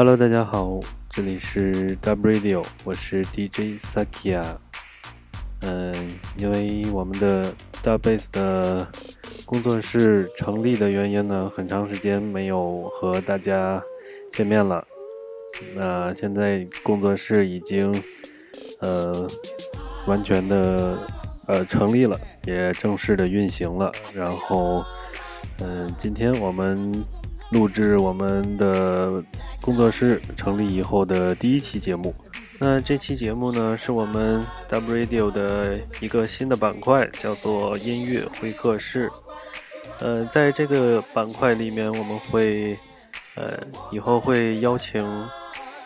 Hello，大家好，这里是 W Radio，我是 DJ Sakia。嗯，因为我们的 d u b Bass 的工作室成立的原因呢，很长时间没有和大家见面了。那现在工作室已经呃完全的呃成立了，也正式的运行了。然后，嗯，今天我们。录制我们的工作室成立以后的第一期节目。那这期节目呢，是我们 W Radio 的一个新的板块，叫做音乐会客室。呃，在这个板块里面，我们会呃以后会邀请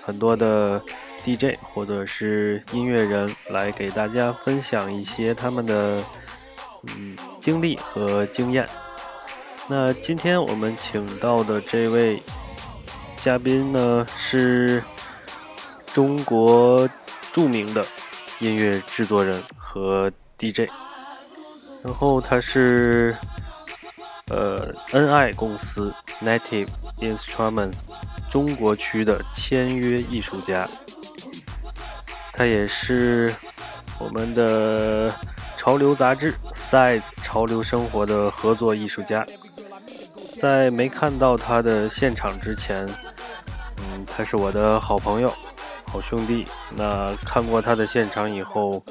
很多的 DJ 或者是音乐人来给大家分享一些他们的嗯经历和经验。那今天我们请到的这位嘉宾呢，是中国著名的音乐制作人和 DJ，然后他是呃 NI 公司 Native Instruments 中国区的签约艺术家，他也是我们的潮流杂志 Size 潮流生活的合作艺术家。在没看到他的现场之前，嗯，他是我的好朋友、好兄弟。那看过他的现场以后，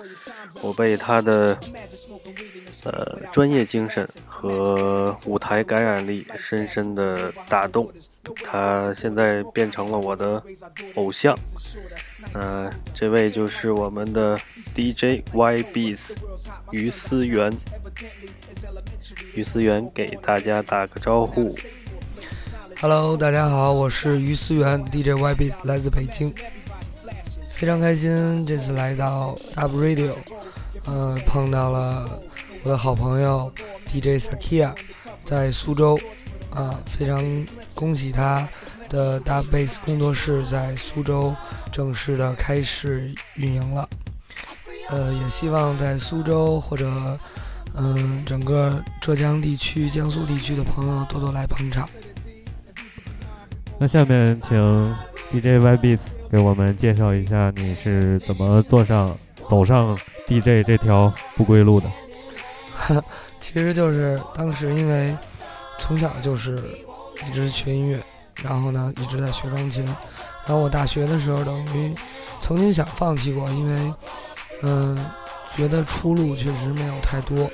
我被他的呃专业精神和舞台感染力深深的打动。他现在变成了我的偶像。嗯，这位就是我们的 DJ YBS 于思源。于思源给大家打个招呼。Hello，大家好，我是于思源，DJ YBS 来自北京，非常开心这次来到 Up Radio，呃，碰到了我的好朋友 DJ Sakia，在苏州，啊，非常恭喜他的 Dub Bass 工作室在苏州正式的开始运营了，呃，也希望在苏州或者。嗯，整个浙江地区、江苏地区的朋友多多来捧场。那下面请 djybs 给我们介绍一下你是怎么坐上、走上 DJ 这条不归路的。其实就是当时因为从小就是一直学音乐，然后呢一直在学钢琴，然后我大学的时候等于曾经想放弃过，因为嗯觉得出路确实没有太多。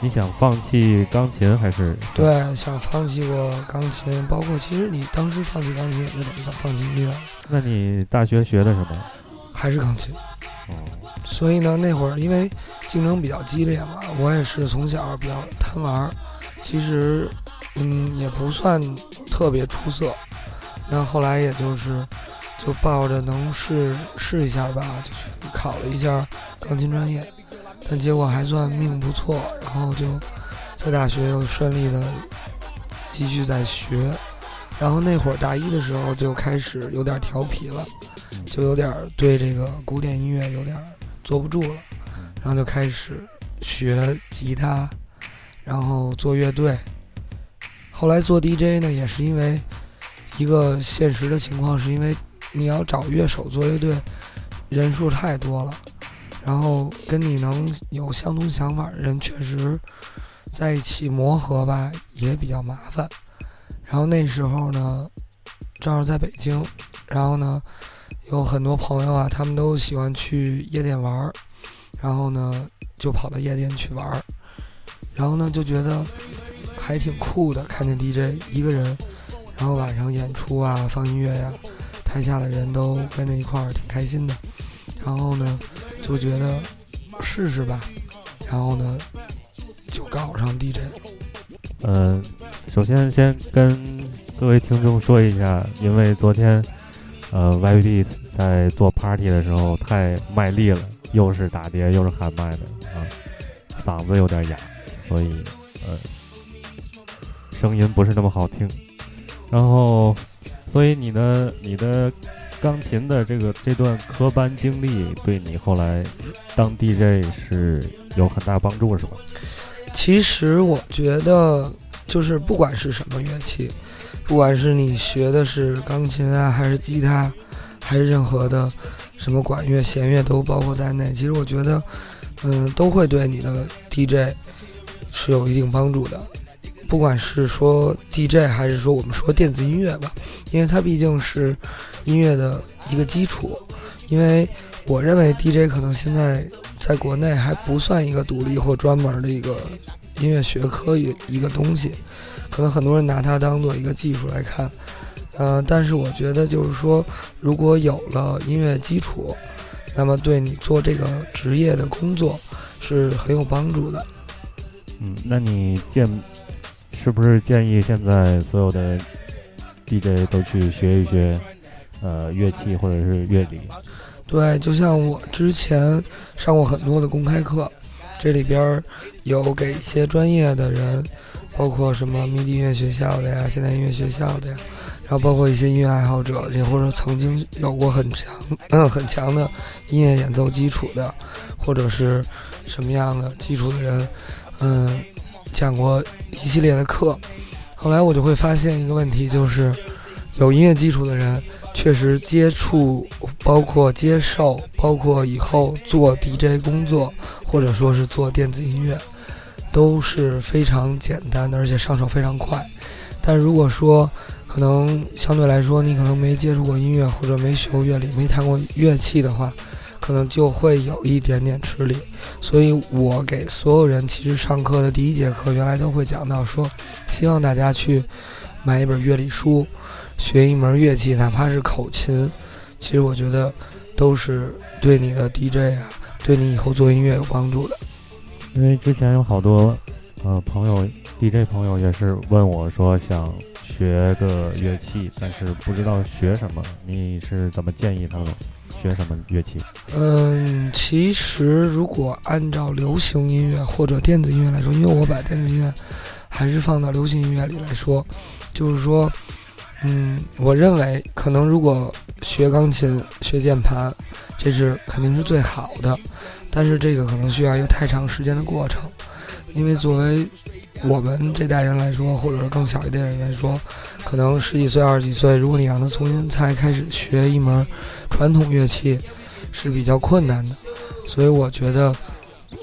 你想放弃钢琴还是？对，想放弃过钢琴，包括其实你当时放弃钢琴也就等于放弃音乐。那你大学学的什么？还是钢琴。所以呢，那会儿因为竞争比较激烈嘛，我也是从小比较贪玩，其实嗯也不算特别出色。那后来也就是就抱着能试试一下吧，就去考了一下钢琴专业。但结果还算命不错，然后就在大学又顺利的继续在学，然后那会儿大一的时候就开始有点调皮了，就有点对这个古典音乐有点坐不住了，然后就开始学吉他，然后做乐队。后来做 DJ 呢，也是因为一个现实的情况，是因为你要找乐手做乐队，人数太多了。然后跟你能有相同想法的人，确实在一起磨合吧，也比较麻烦。然后那时候呢，正好在北京，然后呢，有很多朋友啊，他们都喜欢去夜店玩儿，然后呢，就跑到夜店去玩儿，然后呢，就觉得还挺酷的，看见 DJ 一个人，然后晚上演出啊，放音乐呀，台下的人都跟着一块儿，挺开心的。然后呢。就觉得试试吧，然后呢，就搞上 DJ。嗯，首先先跟各位听众说一下，因为昨天呃 YB 在做 party 的时候太卖力了，又是打碟又是喊麦的啊，嗓子有点哑，所以呃声音不是那么好听。然后，所以你的你的。钢琴的这个这段科班经历对你后来当 DJ 是有很大帮助，是吧？其实我觉得，就是不管是什么乐器，不管是你学的是钢琴啊，还是吉他，还是任何的什么管乐、弦乐都包括在内。其实我觉得，嗯，都会对你的 DJ 是有一定帮助的。不管是说 DJ 还是说我们说电子音乐吧，因为它毕竟是音乐的一个基础。因为我认为 DJ 可能现在在国内还不算一个独立或专门的一个音乐学科一一个东西，可能很多人拿它当做一个技术来看。呃，但是我觉得就是说，如果有了音乐基础，那么对你做这个职业的工作是很有帮助的。嗯，那你建是不是建议现在所有的 DJ 都去学一学呃乐器或者是乐理？对，就像我之前上过很多的公开课，这里边有给一些专业的人，包括什么迷笛音乐学校的呀、现代音乐学校的呀，然后包括一些音乐爱好者，也或者曾经有过很强、很强的音乐演奏基础的，或者是什么样的基础的人，嗯，讲过一系列的课。后来我就会发现一个问题，就是有音乐基础的人。确实接触，包括接受，包括以后做 DJ 工作，或者说是做电子音乐，都是非常简单的，而且上手非常快。但如果说可能相对来说，你可能没接触过音乐，或者没学过乐理，没弹过乐器的话，可能就会有一点点吃力。所以我给所有人其实上课的第一节课，原来都会讲到说，希望大家去买一本乐理书。学一门乐器，哪怕是口琴，其实我觉得都是对你的 DJ 啊，对你以后做音乐有帮助的。因为之前有好多呃朋友 DJ 朋友也是问我说想学个乐器，但是不知道学什么，你是怎么建议他们学什么乐器？嗯，其实如果按照流行音乐或者电子音乐来说，因为我把电子音乐还是放到流行音乐里来说，就是说。嗯，我认为可能如果学钢琴、学键盘，这是肯定是最好的，但是这个可能需要一个太长时间的过程，因为作为我们这代人来说，或者是更小一代人来说，可能十几岁、二十几岁，如果你让他重新再开始学一门传统乐器，是比较困难的。所以我觉得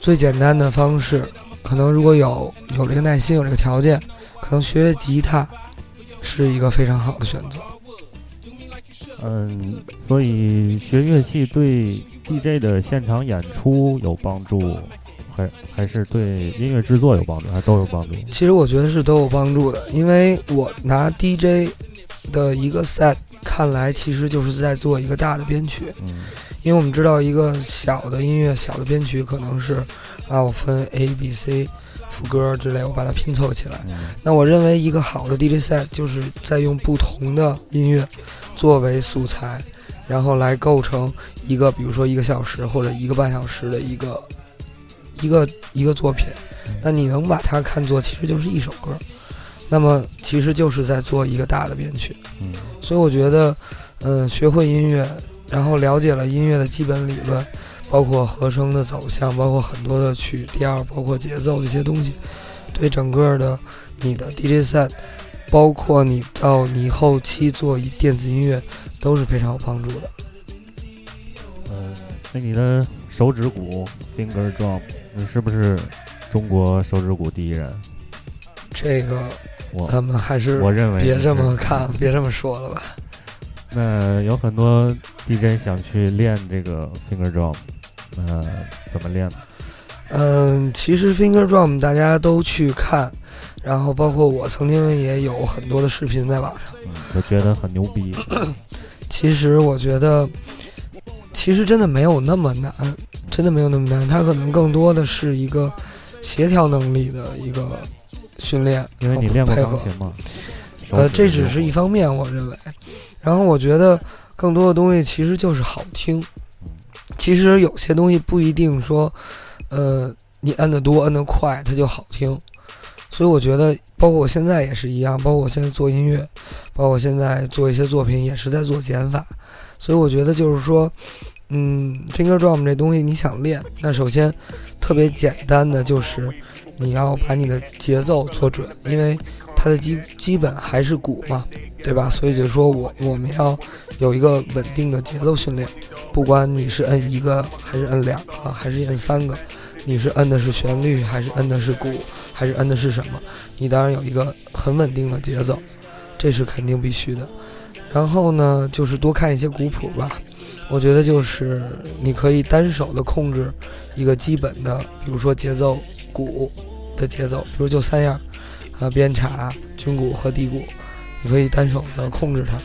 最简单的方式，可能如果有有这个耐心、有这个条件，可能学学吉他。是一个非常好的选择。嗯，所以学乐器对 DJ 的现场演出有帮助，还还是对音乐制作有帮助，还都有帮助？其实我觉得是都有帮助的，因为我拿 DJ 的一个 set 看来，其实就是在做一个大的编曲。嗯，因为我们知道一个小的音乐、小的编曲可能是啊，我分 A、B、C。副歌之类，我把它拼凑起来。那我认为一个好的 DJ set 就是在用不同的音乐作为素材，然后来构成一个，比如说一个小时或者一个半小时的一个一个一个作品。那你能把它看作其实就是一首歌，那么其实就是在做一个大的编曲。嗯，所以我觉得，嗯，学会音乐，然后了解了音乐的基本理论。包括和声的走向，包括很多的曲调，包括节奏这些东西，对整个的你的 DJ set，包括你到你后期做电子音乐都是非常有帮助的。嗯，那你的手指骨 finger drum，你是不是中国手指骨第一人？这个咱们还是我认为别这么看，别这么说了吧。那有很多 DJ 想去练这个 finger drum。呃，怎么练呢？嗯，其实 finger drum 大家都去看，然后包括我曾经也有很多的视频在网上，我觉得很牛逼。其实我觉得，其实真的没有那么难，真的没有那么难。它可能更多的是一个协调能力的一个训练，因为你练过钢琴吗？呃，这只是一方面，我认为。然后我觉得更多的东西其实就是好听。其实有些东西不一定说，呃，你摁得多、摁得快，它就好听。所以我觉得，包括我现在也是一样，包括我现在做音乐，包括我现在做一些作品，也是在做减法。所以我觉得就是说，嗯，finger drum 这东西你想练，那首先特别简单的就是你要把你的节奏做准，因为。它的基基本还是鼓嘛，对吧？所以就说我我们要有一个稳定的节奏训练，不管你是摁一个还是摁两个还是摁三个，你是摁的是旋律还是摁的是鼓还是摁的是什么，你当然有一个很稳定的节奏，这是肯定必须的。然后呢，就是多看一些鼓谱吧。我觉得就是你可以单手的控制一个基本的，比如说节奏鼓的节奏，比如就三样，啊，边镲、军鼓和底鼓，你可以单手的控制它。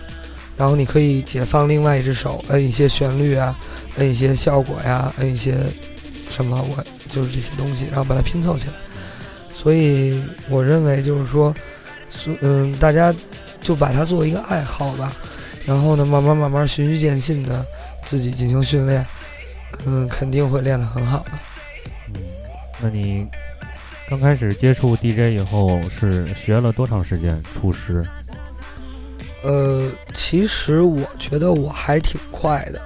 然后你可以解放另外一只手，摁一些旋律啊，摁一些效果呀，摁一些什么，我就是这些东西，然后把它拼凑起来。所以我认为就是说，嗯，大家就把它作为一个爱好吧。然后呢，慢慢慢慢循序渐进的自己进行训练，嗯，肯定会练得很好的。嗯，那你刚开始接触 DJ 以后是学了多长时间出师？呃，其实我觉得我还挺快的。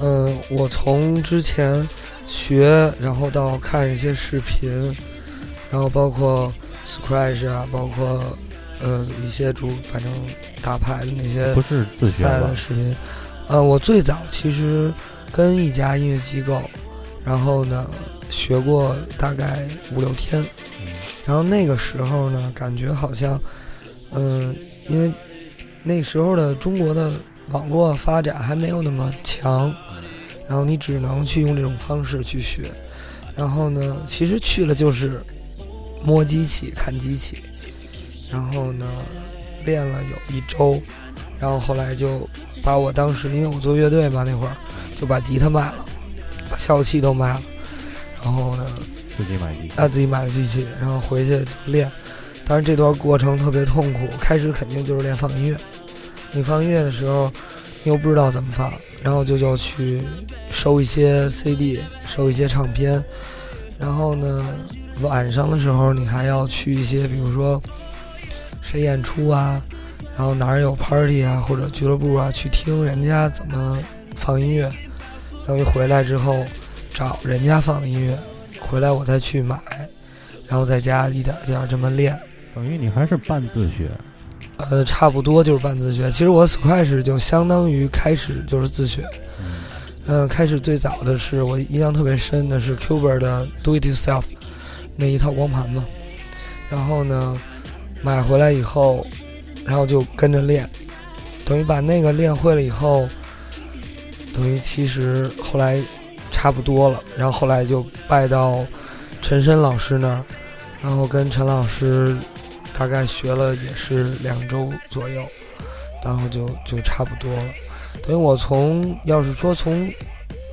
嗯，我从之前学，然后到看一些视频，然后包括 Scratch 啊，包括。呃，一些主反正打牌的那些不是自学的视频，呃，我最早其实跟一家音乐机构，然后呢学过大概五六天，然后那个时候呢，感觉好像，嗯，因为那时候的中国的网络发展还没有那么强，然后你只能去用这种方式去学，然后呢，其实去了就是摸机器、看机器。然后呢，练了有一周，然后后来就把我当时因为我做乐队嘛，那会儿就把吉他卖了，把效果器都卖了，然后呢，自己买机器，啊，自己买的机器，然后回去练。当然这段过程特别痛苦，开始肯定就是练放音乐。你放音乐的时候，你又不知道怎么放，然后就就去收一些 CD，收一些唱片，然后呢，晚上的时候你还要去一些，比如说。谁演出啊？然后哪儿有 party 啊，或者俱乐部啊，去听人家怎么放音乐。等于回来之后找人家放的音乐，回来我再去买，然后在家一点一点这么练。等于你还是半自学？呃，差不多就是半自学。其实我 Scratch 就相当于开始就是自学。嗯，开始最早的是我印象特别深的是 Cuber 的 Do It Yourself 那一套光盘嘛。然后呢？买回来以后，然后就跟着练，等于把那个练会了以后，等于其实后来差不多了。然后后来就拜到陈深老师那儿，然后跟陈老师大概学了也是两周左右，然后就就差不多了。等于我从要是说从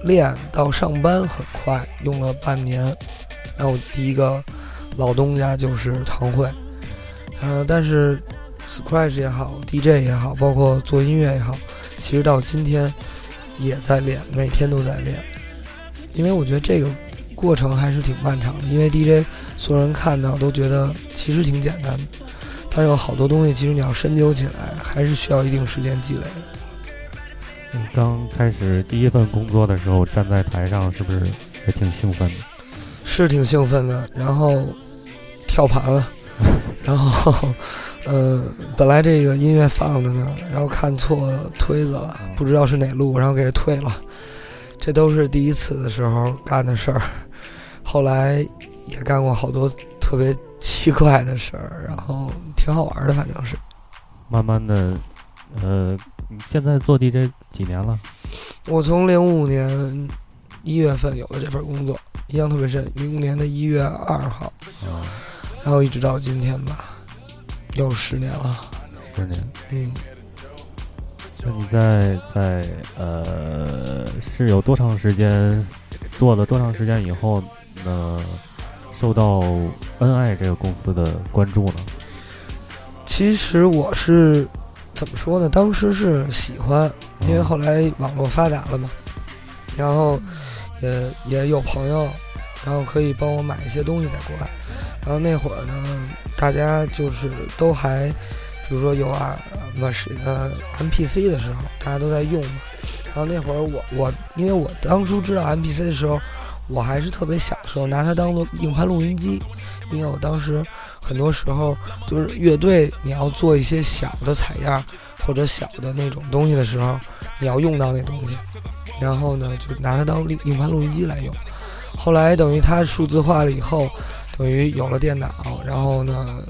练到上班很快，用了半年。然后第一个老东家就是唐慧。呃，但是，Scratch 也好，DJ 也好，包括做音乐也好，其实到今天也在练，每天都在练。因为我觉得这个过程还是挺漫长的。因为 DJ 所有人看到都觉得其实挺简单的，但是有好多东西，其实你要深究起来，还是需要一定时间积累的。你刚开始第一份工作的时候，站在台上是不是也挺兴奋的？是挺兴奋的，然后跳盘了。然后，呃，本来这个音乐放着呢，然后看错推子了，不知道是哪路，然后给退了。这都是第一次的时候干的事儿。后来也干过好多特别奇怪的事儿，然后挺好玩的，反正是。慢慢的，呃，现在做 DJ 几年了？我从零五年一月份有了这份工作，印象特别深。零五年的一月二号。啊然后一直到今天吧，又十年了。十年，嗯。那你在在呃是有多长时间做了多长时间以后呢？受到恩爱这个公司的关注呢？其实我是怎么说呢？当时是喜欢，因为后来网络发达了嘛，然后也也有朋友，然后可以帮我买一些东西在国外。然后那会儿呢，大家就是都还，比如说有啊，么是呃 MPC 的时候，大家都在用嘛。然后那会儿我我，因为我当初知道 MPC 的时候，我还是特别小的时候拿它当做硬盘录音机，因为我当时很多时候就是乐队你要做一些小的采样或者小的那种东西的时候，你要用到那东西，然后呢就拿它当硬硬盘录音机来用。后来等于它数字化了以后，等于有了电脑，然后呢，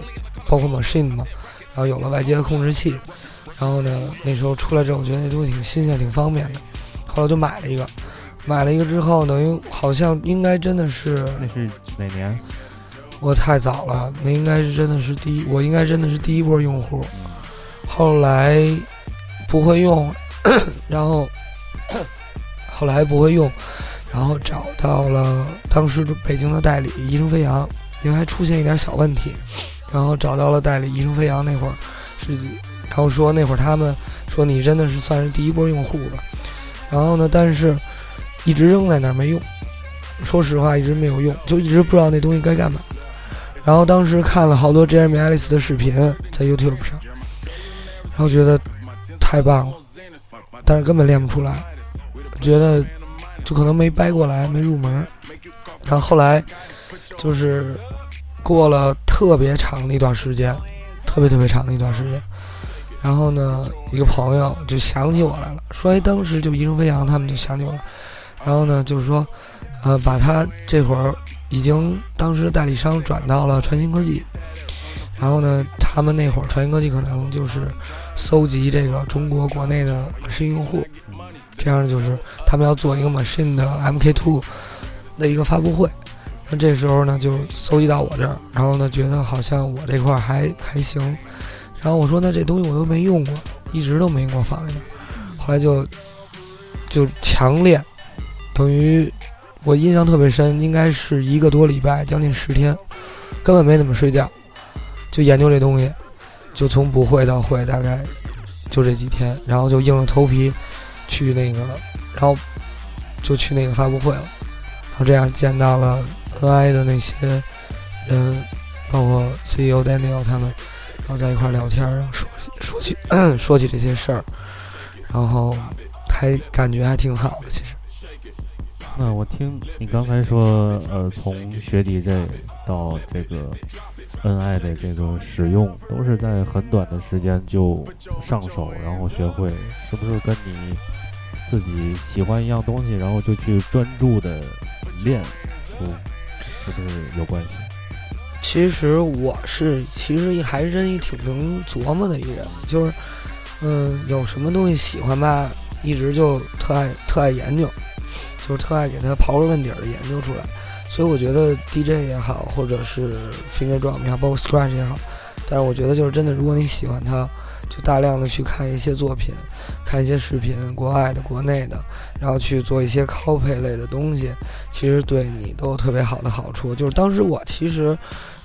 包括 machine 嘛，然后有了外接的控制器，然后呢，那时候出来之后，我觉得那东西挺新鲜、挺方便的，后来就买了一个。买了一个之后，等于好像应该真的是那是哪年？我太早了，那应该是真的是第一，我应该真的是第一波用户。后来不会用，然后后来不会用。然后找到了当时北京的代理医生飞扬，因为还出现一点小问题，然后找到了代理医生飞扬那会儿是，然后说那会儿他们说你真的是算是第一波用户了，然后呢，但是一直扔在那儿没用，说实话一直没有用，就一直不知道那东西该干嘛。然后当时看了好多 Jeremy Ellis 的视频在 YouTube 上，然后觉得太棒了，但是根本练不出来，觉得。就可能没掰过来，没入门。然后后来就是过了特别长的一段时间，特别特别长的一段时间。然后呢，一个朋友就想起我来了，说：“哎，当时就一路飞扬他们就想起我了。”然后呢，就是说，呃，把他这会儿已经当时的代理商转到了传新科技。然后呢，他们那会儿传新科技可能就是搜集这个中国国内的新用户。这样就是他们要做一个 machine 的 M K two 的一个发布会，那这时候呢就搜集到我这儿，然后呢觉得好像我这块还还行，然后我说那这东西我都没用过，一直都没给我放在那儿，后来就就强练，等于我印象特别深，应该是一个多礼拜，将近十天，根本没怎么睡觉，就研究这东西，就从不会到会，大概就这几天，然后就硬着头皮。去那个，然后就去那个发布会了，然后这样见到了 NI 的那些人，包括 CEO Daniel 他们，然后在一块聊天，然后说说起 说起这些事儿，然后还感觉还挺好的。其实，那我听你刚才说，呃，从学弟这到这个恩爱的这个使用，都是在很短的时间就上手，然后学会，是不是跟你？自己喜欢一样东西，然后就去专注的练，出，是不是有关系？其实我是，其实还真一挺能琢磨的一个人，就是，嗯，有什么东西喜欢吧，一直就特爱特爱研究，就特爱给它刨根问底儿的研究出来。所以我觉得 DJ 也好，或者是 Finger Drum 也好，包括 Scratch 也好，但是我觉得就是真的，如果你喜欢它。就大量的去看一些作品，看一些视频，国外的、国内的，然后去做一些 copy 类的东西，其实对你都有特别好的好处。就是当时我其实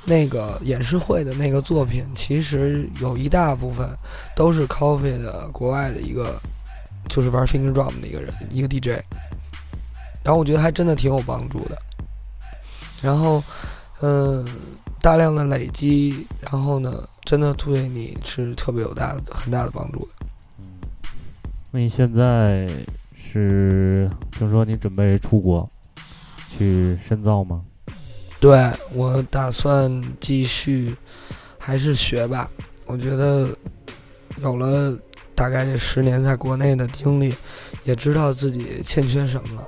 那个演示会的那个作品，其实有一大部分都是 copy 的国外的一个，就是玩 finger drum 的一个人，一个 DJ。然后我觉得还真的挺有帮助的。然后，嗯。大量的累积，然后呢，真的对你是特别有大的、很大的帮助的。嗯，那你现在是听说你准备出国去深造吗？对我打算继续，还是学吧。我觉得有了大概这十年在国内的经历，也知道自己欠缺什么了。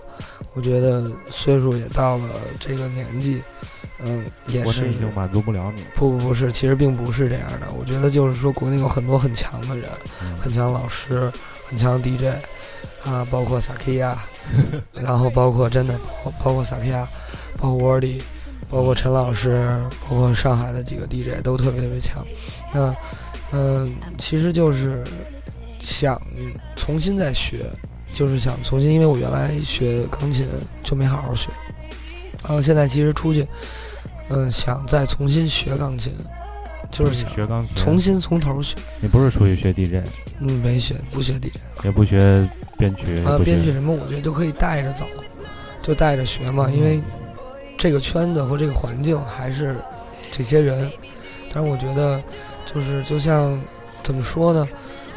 我觉得岁数也到了这个年纪。嗯，也是已经满足不了你。不不不是，其实并不是这样的。我觉得就是说，国内有很多很强的人，很强老师，很强 DJ，啊，包括萨克亚，然后包括真的，包括萨克亚，包括沃里，包括陈老师，包括上海的几个 DJ 都特别特别强。那，嗯，其实就是想重新再学，就是想重新，因为我原来学钢琴就没好好学，然后现在其实出去。嗯，想再重新学钢琴，就是想学钢琴，重新从头学。你不是出去学 DJ？嗯，没学，不学 DJ，也不学编曲啊，编曲什么，我觉得就可以带着走，就带着学嘛。因为这个圈子和这个环境还是这些人，但是我觉得就是就像怎么说呢，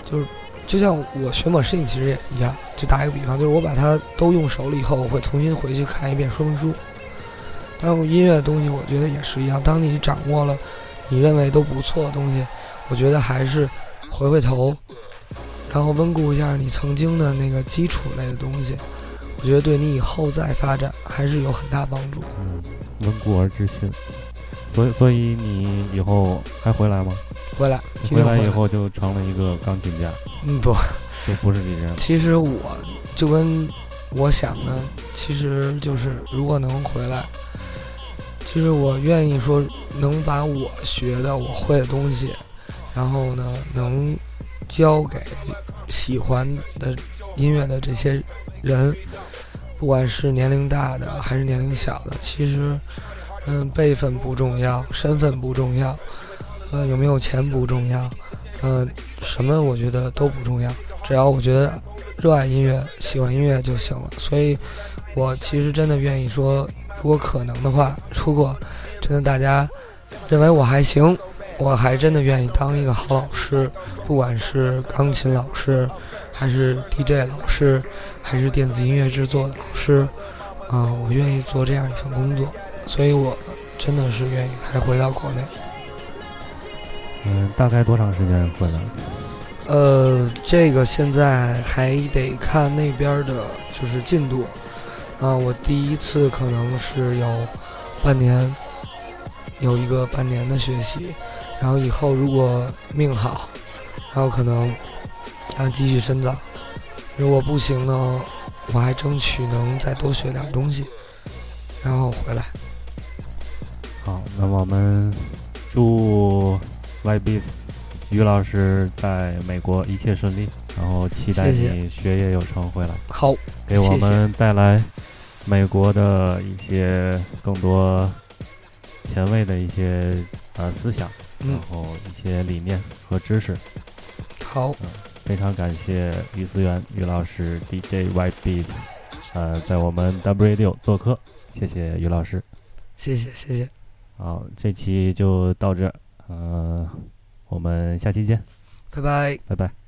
就是就像我学模式其实也一样，就打一个比方，就是我把它都用熟了以后，我会重新回去看一遍说明书。但是音乐的东西，我觉得也是一样。当你掌握了你认为都不错的东西，我觉得还是回回头，然后温故一下你曾经的那个基础类的东西，我觉得对你以后再发展还是有很大帮助。嗯，温故而知新。所以，所以你以后还回来吗？回来，回来以后就成了一个钢琴家。嗯，不，就不是这样。其实我就跟我想的，其实就是如果能回来，其实我愿意说能把我学的、我会的东西，然后呢，能教给喜欢的音乐的这些人，不管是年龄大的还是年龄小的，其实。嗯，辈分不重要，身份不重要，呃，有没有钱不重要，嗯，什么我觉得都不重要，只要我觉得热爱音乐、喜欢音乐就行了。所以，我其实真的愿意说，如果可能的话，如果真的大家认为我还行，我还真的愿意当一个好老师，不管是钢琴老师，还是 DJ 老师，还是电子音乐制作的老师，啊，我愿意做这样一份工作。所以，我真的是愿意还回到国内。嗯，大概多长时间回来？呃，这个现在还得看那边的，就是进度。啊，我第一次可能是有半年，有一个半年的学习，然后以后如果命好，然后可能啊继续深造。如果不行呢，我还争取能再多学点东西，然后回来。好，那我们祝 YB 于老师在美国一切顺利，然后期待你学业有成回来。好，给我们带来美国的一些更多前卫的一些呃思想，然后一些理念和知识。好，非常感谢于思源于老师 DJ YB，呃，在我们 W Radio 做客，谢谢于老师。谢谢，谢谢。好，这期就到这，嗯，我们下期见，拜拜，拜拜。